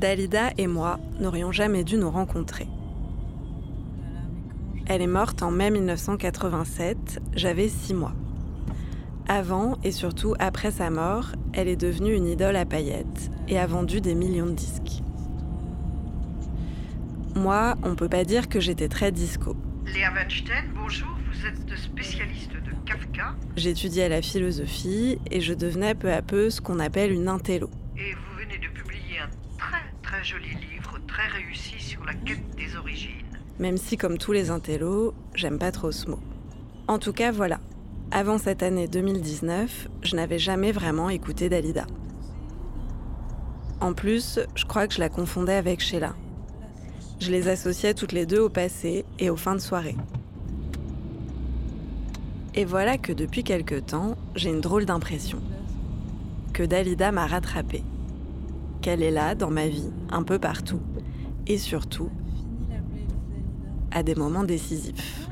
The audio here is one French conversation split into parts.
Dalida et moi n'aurions jamais dû nous rencontrer. Elle est morte en mai 1987, j'avais six mois. Avant et surtout après sa mort, elle est devenue une idole à paillettes et a vendu des millions de disques. Moi, on peut pas dire que j'étais très disco. Léa Weinstein, bonjour, vous êtes spécialiste de Kafka J'étudiais la philosophie et je devenais peu à peu ce qu'on appelle une intello. et vous venez de publier un très très joli livre, très réussi sur la quête des origines. Même si, comme tous les intellos, j'aime pas trop ce mot. En tout cas, voilà. Avant cette année 2019, je n'avais jamais vraiment écouté Dalida. En plus, je crois que je la confondais avec Sheila. Je les associais toutes les deux au passé et aux fins de soirée. Et voilà que depuis quelque temps, j'ai une drôle d'impression. Que Dalida m'a rattrapée. Qu'elle est là, dans ma vie, un peu partout. Et surtout, à des moments décisifs.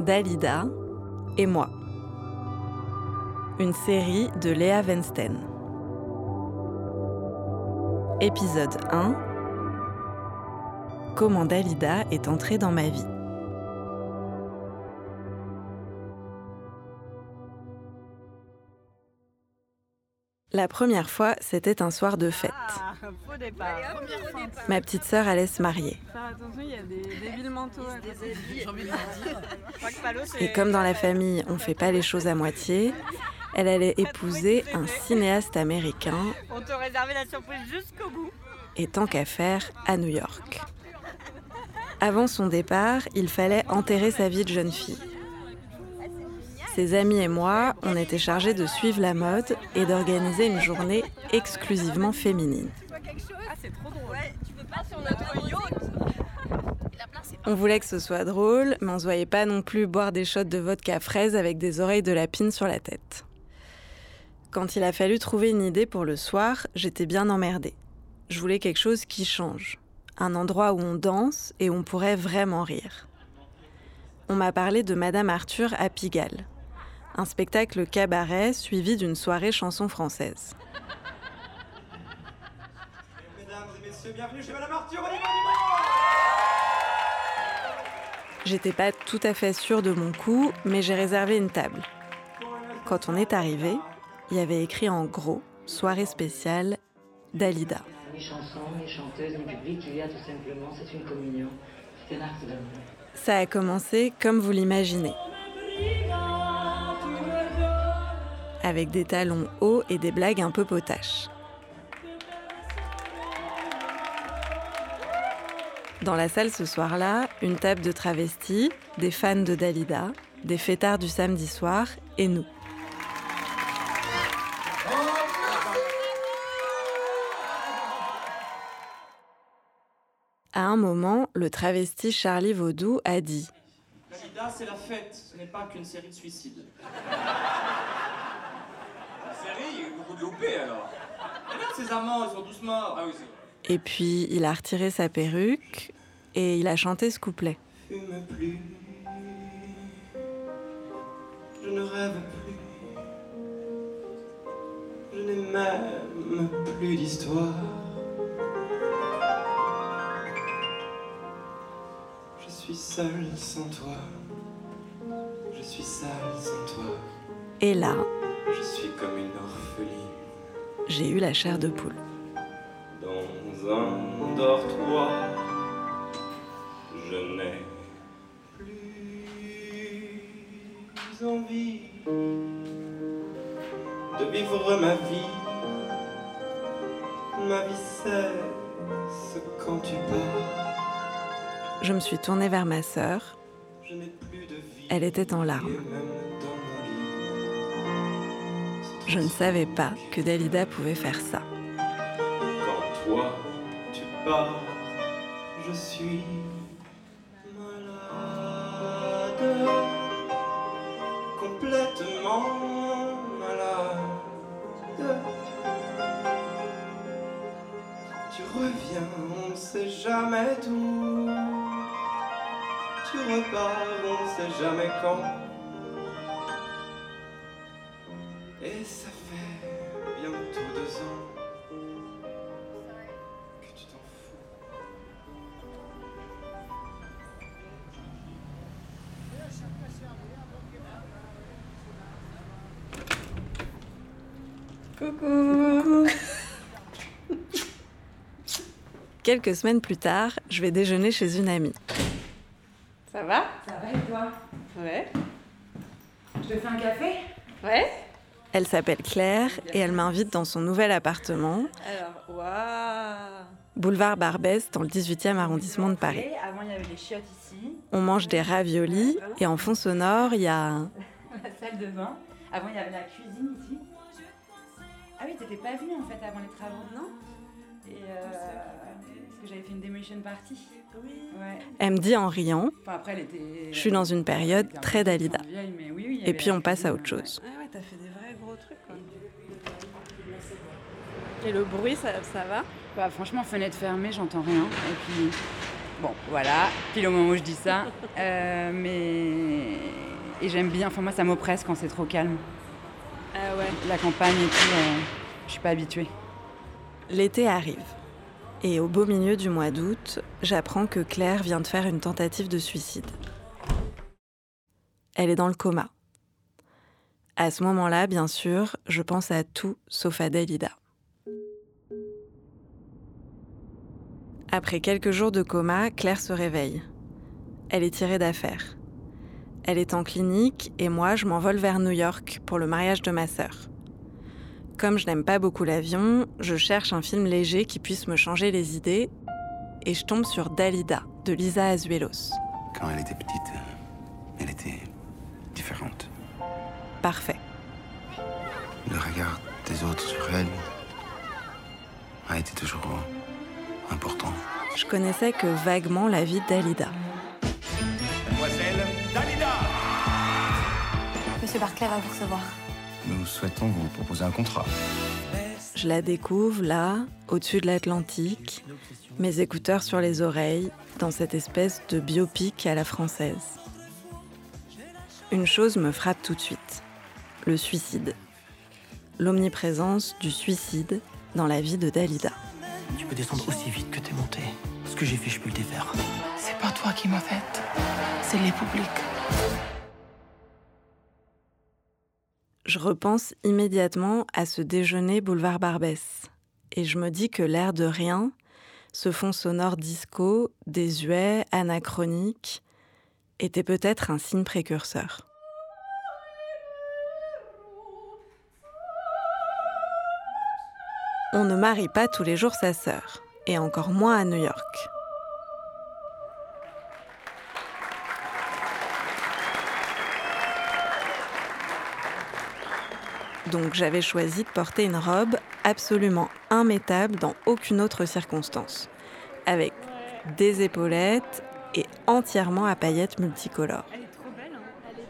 Dalida et moi. Une série de Léa Weinstein. Épisode 1 Comment Dalida est entrée dans ma vie. La première fois, c'était un soir de fête. Ah, faux départ. Ma petite sœur allait se marier. C'est- Et comme dans la famille, on fait pas les choses à moitié, elle allait épouser un cinéaste américain On te réservait la surprise jusqu'au bout. et tant qu'à faire à New York. Avant son départ, il fallait enterrer sa vie de jeune fille. Ses amis et moi, on était chargés de suivre la mode et d'organiser une journée exclusivement féminine. On voulait que ce soit drôle, mais on se voyait pas non plus boire des shots de vodka fraise avec des oreilles de lapine sur la tête. Quand il a fallu trouver une idée pour le soir, j'étais bien emmerdée. Je voulais quelque chose qui change. Un endroit où on danse et où on pourrait vraiment rire. On m'a parlé de Madame Arthur à Pigalle. Un spectacle cabaret suivi d'une soirée chanson française. Mesdames et messieurs, bienvenue chez Madame Arthur, J'étais pas tout à fait sûre de mon coup, mais j'ai réservé une table. Quand on est arrivé, il y avait écrit en gros soirée spéciale Dalida. Ni chanson, ni chanteuse, ni public, il y a tout simplement, c'est une communion, c'est un acte d'amour. Ça a commencé comme vous l'imaginez. Avec des talons hauts et des blagues un peu potaches. Dans la salle ce soir-là, une table de travestis, des fans de Dalida, des fêtards du samedi soir et nous. Moment, le travesti Charlie Vaudou a dit Dalida, c'est la fête, ce n'est pas qu'une série de suicides. La série, il y a eu beaucoup de loupés alors. Regarde ces amants, ils sont tous morts. Ah oui. Et puis il a retiré sa perruque et il a chanté ce couplet. Fume plus, je ne rêve plus, je n'ai même plus d'histoire. Je suis seul sans toi, je suis sale sans toi, Et là, je suis comme une orpheline j'ai eu la chair de poule. dans un dortoir. Je n'ai plus envie de vivre ma vie. Ma vie cesse quand tu pars. Je me suis tournée vers ma sœur. Elle était en larmes. Je ne savais pas que Dalida pouvait faire ça. Quand toi tu pars, je suis malade, complètement malade. Tu Tu reviens, on ne sait jamais d'où. On ne sait jamais quand. Et ça fait bientôt deux ans que tu t'en fous. Coucou. Quelques semaines plus tard, je vais déjeuner chez une amie. Ça va Ça va et toi Ouais. Je te fais un café Ouais. Elle s'appelle Claire et elle m'invite dans son nouvel appartement, Alors, waouh. Boulevard Barbès, dans le 18e arrondissement de Paris. Avant, il y avait les chiottes ici, On mange des raviolis et en fond sonore, il y a la salle de bain. Avant, il y avait la cuisine ici. Ah oui, t'étais pas venue en fait avant les travaux, non. Et euh, parce que j'avais fait une demolition party. Oui. Ouais. Elle me dit en riant, Enfin, après, elle était. Je suis dans une période un très Dalida. vieille, mais oui, oui, il y et puis on passe à autre chose. Ah ouais, t'as fait des vrais gros trucs quoi. Et le bruit, ça, ça va? Bah, franchement, fenêtre fermée, j'entends rien. Et puis, bon, voilà, pile au moment où je dis ça. Euh, mais. Et j'aime bien, enfin, moi, ça m'oppresse quand c'est trop calme. Ah ouais. La campagne et tout, euh, je suis pas habituée. L'été arrive. Et au beau milieu du mois d'août, j'apprends que Claire vient de faire une tentative de suicide. Elle est dans le coma. À ce moment-là, bien sûr, je pense à tout sauf à Dalida. Après quelques jours de coma, Claire se réveille. Elle est tirée d'affaire. Elle est en clinique et moi, je m'envole vers New York pour le mariage de ma sœur. Comme je n'aime pas beaucoup l'avion, je cherche un film léger qui puisse me changer les idées et je tombe sur Dalida de Lisa Azuelos. Quand elle était petite, euh, elle était différente. Parfait. Le regard des autres sur elle a été toujours euh, important. Je connaissais que vaguement la vie de Dalida. Mademoiselle Dalida Monsieur Barclay va vous recevoir. Nous souhaitons vous proposer un contrat. Je la découvre là, au-dessus de l'Atlantique, mes écouteurs sur les oreilles, dans cette espèce de biopic à la française. Une chose me frappe tout de suite, le suicide. L'omniprésence du suicide dans la vie de Dalida. Tu peux descendre aussi vite que t'es monté. Ce que j'ai fait, je peux le défaire. C'est pas toi qui m'as faite, c'est les publics. Je repense immédiatement à ce déjeuner boulevard Barbès et je me dis que l'air de rien, ce fond sonore disco, désuet, anachronique, était peut-être un signe précurseur. On ne marie pas tous les jours sa sœur, et encore moins à New York. Donc j'avais choisi de porter une robe absolument immétable dans aucune autre circonstance, avec des épaulettes et entièrement à paillettes multicolores. Elle est trop belle. Hein.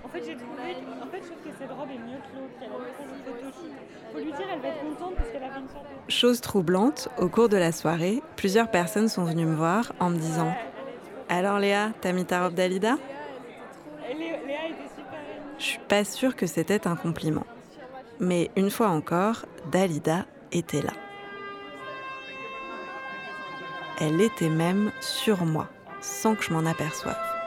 En fait, j'ai trouvé. En fait, je trouve que cette robe est mieux que l'autre. qu'elle a fait son photoshoot. Faut lui dire, elle va être contente parce qu'elle a fait une sorte de. Chose troublante, au cours de la soirée, plusieurs personnes sont venues me voir en me disant Alors Léa, t'as mis ta robe d'Alida? Je suis pas sûre que c'était un compliment. Mais une fois encore, Dalida était là. Elle était même sur moi, sans que je m'en aperçoive.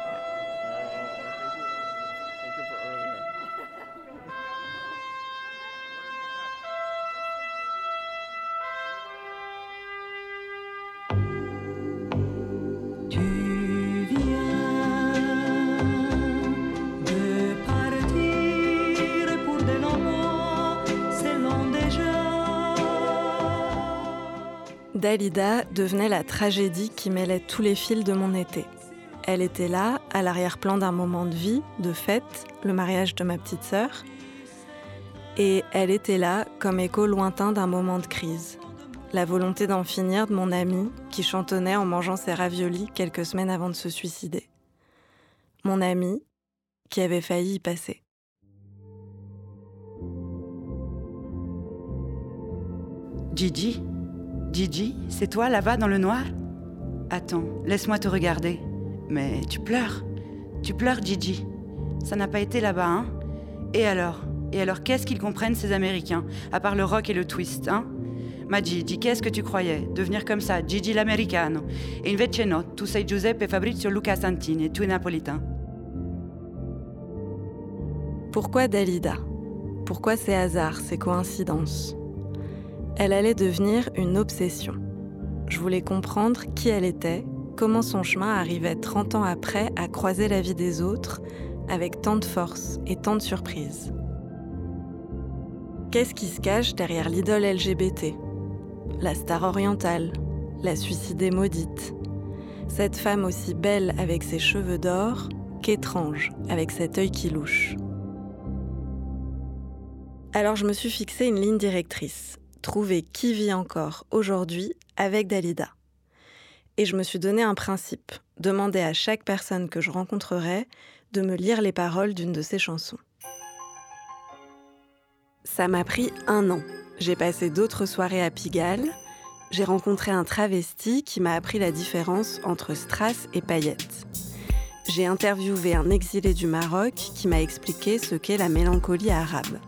Dalida devenait la tragédie qui mêlait tous les fils de mon été. Elle était là, à l'arrière-plan d'un moment de vie, de fête, le mariage de ma petite sœur. Et elle était là comme écho lointain d'un moment de crise. La volonté d'en finir de mon ami qui chantonnait en mangeant ses raviolis quelques semaines avant de se suicider. Mon ami qui avait failli y passer. Gigi Gigi, c'est toi là-bas dans le noir? Attends, laisse-moi te regarder. Mais tu pleures. Tu pleures, Gigi. Ça n'a pas été là-bas, hein? Et alors? Et alors, qu'est-ce qu'ils comprennent, ces Américains, à part le rock et le twist, hein? Ma Gigi, qu'est-ce que tu croyais? Devenir comme ça, Gigi l'americano. Et invece no, tu sei Giuseppe Fabrizio Luca Santini, tu es napolitain. Pourquoi Dalida? Pourquoi ces hasards, ces coïncidences? Elle allait devenir une obsession. Je voulais comprendre qui elle était, comment son chemin arrivait 30 ans après à croiser la vie des autres avec tant de force et tant de surprises. Qu'est-ce qui se cache derrière l'idole LGBT La star orientale, la suicidée maudite. Cette femme aussi belle avec ses cheveux d'or qu'étrange avec cet œil qui louche. Alors je me suis fixé une ligne directrice, trouver qui vit encore aujourd'hui avec Dalida. Et je me suis donné un principe, demander à chaque personne que je rencontrerai de me lire les paroles d'une de ses chansons. Ça m'a pris un an. J'ai passé d'autres soirées à Pigalle. J'ai rencontré un travesti qui m'a appris la différence entre strass et paillettes. J'ai interviewé un exilé du Maroc qui m'a expliqué ce qu'est la mélancolie arabe.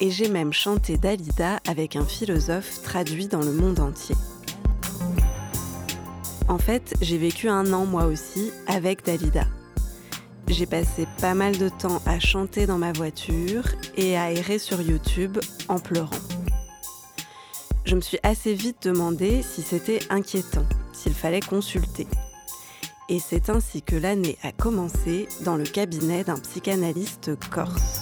Et j'ai même chanté Dalida avec un philosophe traduit dans le monde entier. En fait, j'ai vécu un an moi aussi avec Dalida. J'ai passé pas mal de temps à chanter dans ma voiture et à errer sur YouTube en pleurant. Je me suis assez vite demandé si c'était inquiétant, s'il fallait consulter. Et c'est ainsi que l'année a commencé dans le cabinet d'un psychanalyste corse.